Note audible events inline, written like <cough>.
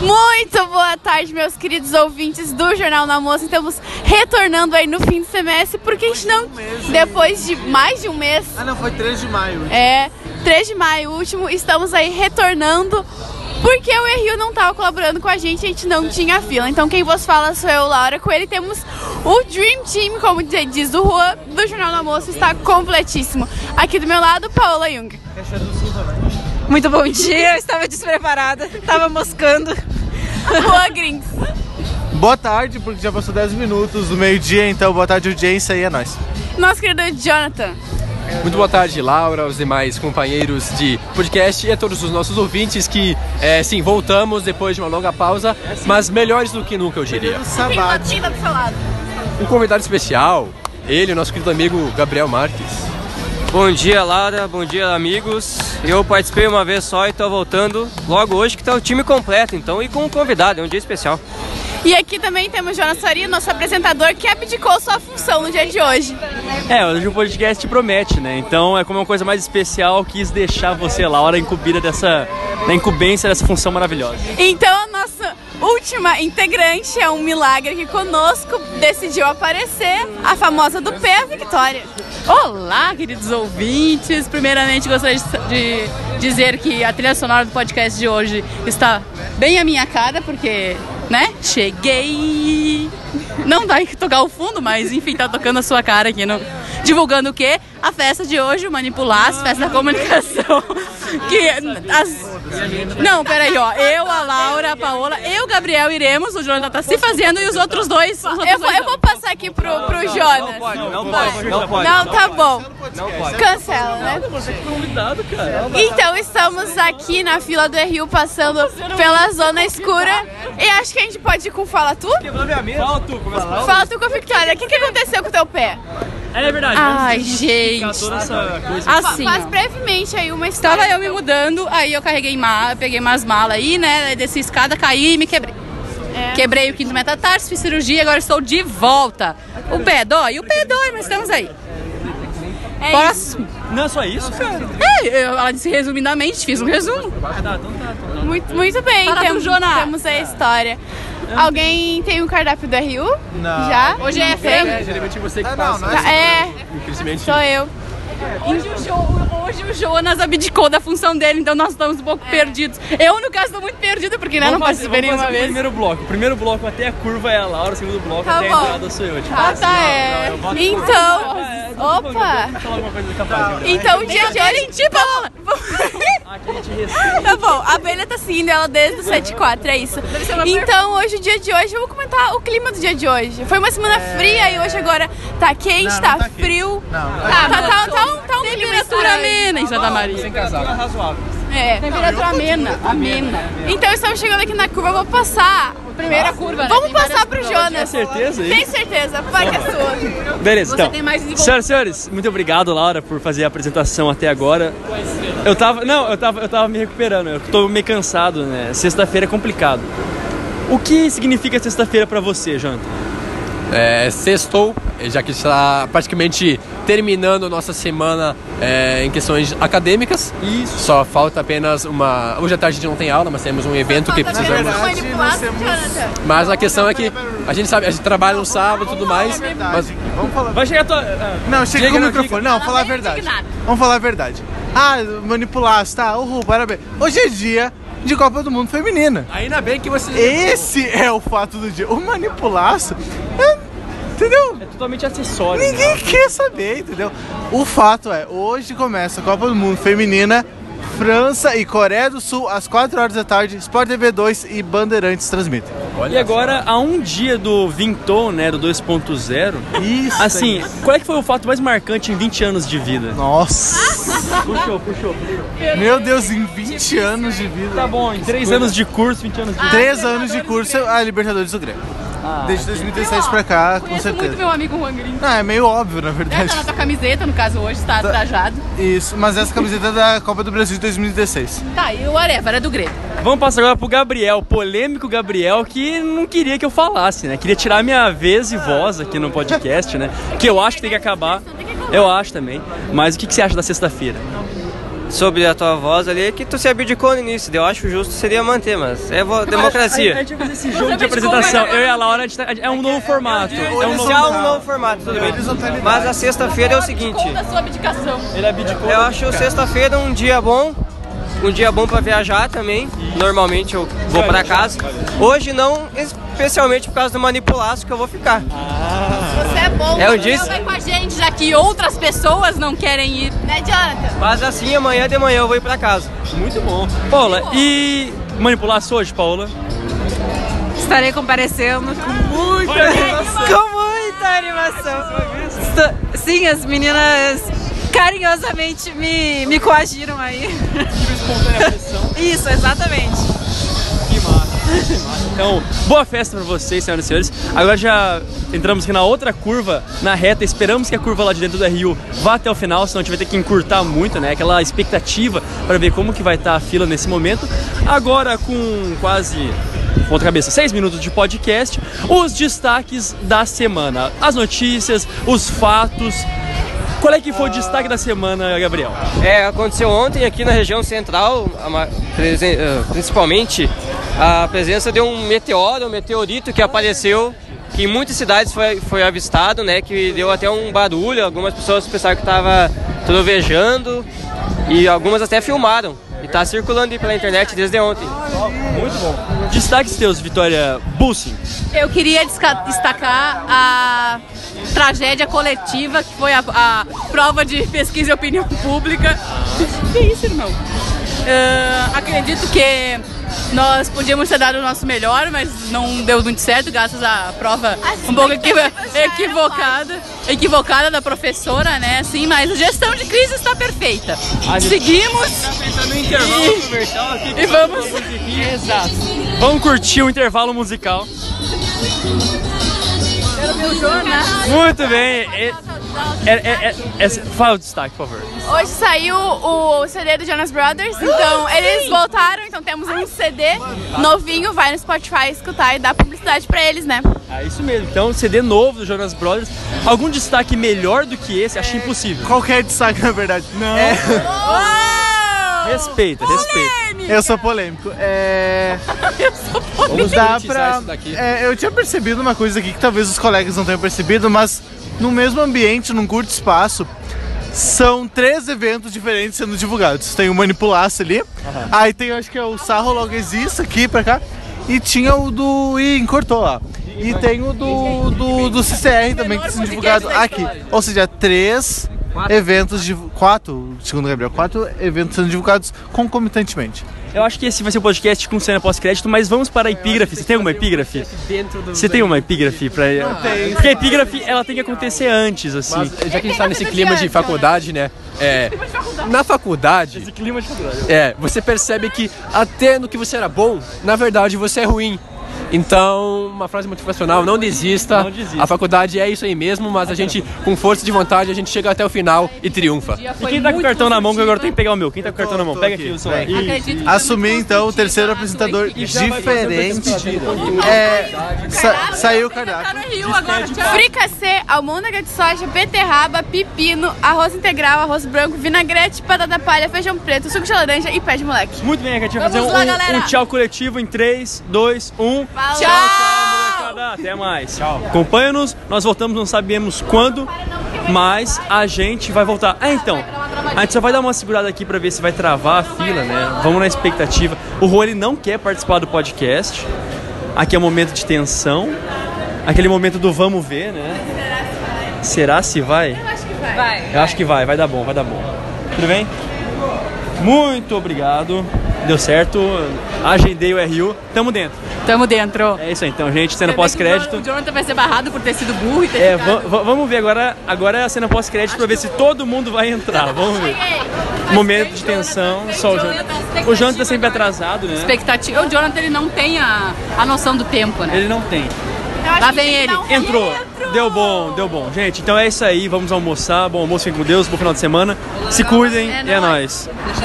Muito boa tarde, meus queridos ouvintes do Jornal na Moça. Estamos retornando aí no fim do semestre, porque a gente não. Depois de mais de um mês. Ah, não, foi 3 de maio. É, 3 de maio último, estamos aí retornando. Porque o Rio não estava colaborando com a gente, a gente não tinha fila. Então quem vos fala sou eu, Laura. Com ele temos o Dream Team, como diz o Rua, do Jornal da Moça, está completíssimo. Aqui do meu lado, Paola Jung. Muito bom dia, eu estava despreparada, estava moscando. Rua Grins. Boa tarde, porque já passou 10 minutos do meio-dia, então boa tarde, audiência, e é nóis. Nosso querido Jonathan. Muito boa tarde, Laura, aos demais companheiros de podcast e a todos os nossos ouvintes que, é, sim, voltamos depois de uma longa pausa, mas melhores do que nunca, eu diria. Um convidado especial, ele, o nosso querido amigo Gabriel Marques. Bom dia, Laura. Bom dia, amigos. Eu participei uma vez só e tô voltando logo hoje que tá o time completo, então, e com um convidado, é um dia especial. E aqui também temos Jonas Faria, nosso apresentador, que abdicou sua função no dia de hoje. É, hoje o podcast promete, né? Então é como uma coisa mais especial, quis deixar você, Laura, incumbida dessa. na incumbência dessa função maravilhosa. Então a nossa última integrante é um milagre que conosco decidiu aparecer, a famosa do P, a Victoria. Olá, queridos ouvintes. Primeiramente, gostaria de dizer que a trilha sonora do podcast de hoje está bem à minha cara, porque, né, cheguei. Não dá que tocar o fundo, mas enfim, tá tocando a sua cara aqui no. Divulgando o quê? A festa de hoje, o Manipular, as festas da comunicação. <laughs> Que as. Não, peraí, ó. Eu, a Laura, a Paola, eu, o Gabriel, iremos. O Jonathan tá se fazendo e os outros dois. Os outros Eu vou, eu vou passar aqui pro, pro Jonas. Não pode, não pode, não pode. Não, tá bom. Não pode. Cancela, né? Então estamos aqui na fila do RU passando pela zona escura. E acho que a gente pode ir com Fala Tu? Fala tu, começa a Fala Tu com a Victoria. O que, que aconteceu com o teu pé? É verdade, Ai, gente. toda essa coisa. Fa- Assim, Faz ó. brevemente aí uma história. Tava eu me mudando, aí eu carreguei ma peguei umas malas aí, né? Desci a escada, caí e me quebrei. É. Quebrei o quinto metatarso, fiz cirurgia, agora estou de volta. O pé dói? O pé dói, mas estamos aí. É isso. Próximo. Não é só isso, cara? É, eu- ela disse resumidamente, fiz um resumo. Muito, muito bem, tu, temos, temos a história. Alguém tem o cardápio do RU? Não. Já? Hoje é frango. geralmente você que Ah, não, não é É, Infelizmente. sou eu. Hoje o, Jo- hoje o Jonas abdicou da função dele, então nós estamos um pouco perdidos. Eu, no caso, estou muito perdida, porque né, não Vamos fazer- participei nenhuma fazer o vez. primeiro bloco. O primeiro bloco até a curva é a Laura, o segundo bloco Tá até bom. a entrada sou eu. Tipo, Ah, tá, é. Então, opa. falar alguma coisa capaz. Então o dia de hoje... Ti, Paola! Aqui a gente respeita. Tá bom, a abelha tá seguindo ela desde o 74, é isso. Então, hoje, o dia de hoje, eu vou comentar o clima do dia de hoje. Foi uma semana fria e hoje agora tá quente, Não, não tá, tá quente. frio. Não, não tá, tá, tá, tá, um, tá um clima Temperatura amena em Santa Maria. Temperatura razoável. É. Temperatura amena, amena. Então, estamos chegando aqui na curva, eu vou passar. Primeira curva, né? Vamos Tem passar pro curvas. Tem Jonas. certeza aí? Tem certeza, vai que é sua. Beleza, Você então. tem mais desenvolvimento. Senhoras e senhores, muito obrigado, Laura, por fazer a apresentação até agora. Eu tava. Não, eu tava, eu tava me recuperando, eu tô meio cansado, né? Sexta-feira é complicado. O que significa sexta-feira pra você, Jonathan? É, sextou, já que está praticamente terminando nossa semana é, em questões acadêmicas. Isso. Só falta apenas uma. Hoje à tarde a gente não tem aula, mas temos um evento que precisamos. Mas a questão é que a gente sabe, a gente trabalha no sábado e tudo mais, mas Vamos falar. Vai chegar a tua. ah, Não, chega o microfone. Não, falar a verdade. indignado. Vamos falar a verdade. Ah, manipulasse, tá? Uhul, parabéns. Hoje é dia de Copa do Mundo Feminina. ainda bem que você. Esse é o fato do dia. O manipulaço, é, entendeu? É totalmente acessório. né? Ninguém quer saber, entendeu? O fato é, hoje começa a Copa do Mundo Feminina, França e Coreia do Sul, às 4 horas da tarde, Sport TV 2 e Bandeirantes transmitem. E agora, a um dia do Vinton, né, do 2.0, Isso. assim, qual é que foi o fato mais marcante em 20 anos de vida? Nossa! Puxou, puxou. Meu Deus, em 20 anos de vida. Tá bom, em 3 anos de curso, 20 anos de vida. 3 anos de curso, a Libertadores do Grêmio. Desde 2017 pra cá, com Conheço muito certeza. meu amigo Juan Gringo. Ah, é meio óbvio, na Tá verdade. na tua camiseta, no caso, hoje, está trajado. Isso, mas essa camiseta é da Copa do Brasil de 2016. Tá, e o whatever, é do Grêmio. Vamos passar agora pro Gabriel, polêmico Gabriel, que não queria que eu falasse, né? Queria tirar minha vez e voz aqui no podcast, né? Que eu acho que tem que acabar. Eu acho também. Mas o que, que você acha da sexta-feira? Sobre a tua voz ali que tu se abdicou no início. Eu acho justo seria manter, mas é vo- A, a democracia. gente vai fazer esse jogo de apresentação. Eu e a Laura, a gente tá- é um novo formato. É um novo um novo formato, tudo bem. Mas a sexta-feira é o seguinte. Ele abdicou. Eu acho sexta-feira um dia bom. Um dia bom pra viajar também. Normalmente eu vou pra casa. Hoje não, especialmente por causa do manipulaço que eu vou ficar. Você é bom. É você dia- Vai com a gente, que outras pessoas não querem ir. Né, Jonathan? Mas assim, amanhã de manhã eu vou ir pra casa. Muito bom. Paula, e manipulaço hoje, Paula? Estarei comparecendo com muita animação. com muita animação. Estou- Sim, as meninas carinhosamente me, me coagiram aí. Isso, exatamente. Então, boa festa pra vocês, senhoras e senhores. Agora já entramos aqui na outra curva, na reta. Esperamos que a curva lá de dentro do RU vá até o final, senão a gente vai ter que encurtar muito, né? Aquela expectativa para ver como que vai estar a fila nesse momento. Agora com quase Ponta cabeça, seis minutos de podcast, os destaques da semana, as notícias, os fatos. Qual é que foi o destaque da semana, Gabriel? É, aconteceu ontem aqui na região central, eh, principalmente a presença de um meteoro, um meteorito que apareceu, que em muitas cidades foi, foi avistado, né? Que deu até um barulho, algumas pessoas pensaram que estava trovejando e algumas até filmaram. E está circulando aí pela internet desde ontem. Muito bom. Destaques teus, Vitória Bussin. Eu queria destacar a tragédia coletiva, que foi a, a prova de pesquisa e opinião <laughs> pública. Que isso, irmão? Ah, acredito que nós podíamos ter dado o nosso melhor, mas não deu muito certo, graças à prova um pouco equivo- equivocada, equivocada da professora, né? Assim, mas a gestão de crise está perfeita. Seguimos no intervalo comercial aqui. e vamos. <laughs> Exato. Vamos curtir o intervalo musical. Muito bem. É, é, é, é, é, fala o destaque, por favor. Hoje saiu o CD do Jonas Brothers, então eles voltaram, então temos um CD novinho, vai no Spotify escutar e dar publicidade pra eles, né? É isso mesmo. Então, CD novo do Jonas Brothers. Algum destaque melhor do que esse? Acho impossível. Qualquer destaque, na verdade. Não. Respeita, respeita. Eu sou polêmico. É. <laughs> Vamos Dá monetizar pra. É, eu tinha percebido uma coisa aqui que talvez os colegas não tenham percebido, mas no mesmo ambiente, num curto espaço, são três eventos diferentes sendo divulgados. Tem o Manipulaço ali, aí tem acho que é o Sarro Logo Existe aqui pra cá, e tinha o do. Ih, cortou lá. E tem o do, do, do CCR também que sendo divulgado aqui. Ou seja, três eventos de. Quatro, segundo o Gabriel, quatro eventos sendo divulgados concomitantemente. Eu acho que esse vai ser o podcast com cena pós-crédito, mas vamos para a epígrafe. Você tem alguma epígrafe? Você tem uma epígrafe pra. Não Porque a epígrafe ela tem que acontecer antes, assim. Mas já que a gente tá nesse clima de faculdade, né? É, na faculdade, Esse clima de faculdade. é, você percebe que até no que você era bom, na verdade você é ruim. Então, uma frase motivacional, não desista. Não desista. A faculdade é isso aí mesmo, mas a gente, com força de vontade, a gente chega até o final e triunfa. E quem tá com o cartão na mão, que agora tem que pegar o meu? Quem tá com o cartão na mão? Pega aqui. aqui o celular. Acredito que Assumi então o terceiro apresentador diferente. É, sa- saiu o Tá cardápio. Fricassê, almôndega de soja, beterraba, pepino, arroz integral, arroz branco, vinagrete, batata palha, feijão preto, suco de laranja e pé de moleque. Muito bem, a gente vai fazer Vamos um, lá, galera. um tchau coletivo em 3, 2, 1. Falou! Tchau, molecada. Até mais. Tchau. Acompanha-nos. Nós voltamos, não sabemos quando, mas a gente vai voltar. Ah, então. A gente só vai dar uma segurada aqui pra ver se vai travar a fila, né? Vamos na expectativa. O Rô, ele não quer participar do podcast. Aqui é um momento de tensão. Aquele momento do vamos ver, né? Será se vai? Vai. Eu acho que vai, vai dar bom, vai dar bom. Tudo bem? Muito obrigado. Deu certo. Agendei o RU. Tamo dentro. Tamo dentro. É isso aí, então, gente, cena O pós-crédito. Jonathan vai ser barrado por ter sido burro e ter É, vamos ver agora. Agora é a cena pós-crédito pra ver se todo mundo vai entrar. Vamos ver. Momento de tensão. Só o Jonathan. O Jonathan tá sempre atrasado, né? expectativa. O Jonathan ele não tem a, a noção do tempo, né? Ele não tem. Lá vem ele. Entrou. Deu bom, deu bom. Gente, então é isso aí. Vamos almoçar. Bom almoço, fiquem com Deus. Bom final de semana. Se cuidem. É E é nóis. nóis.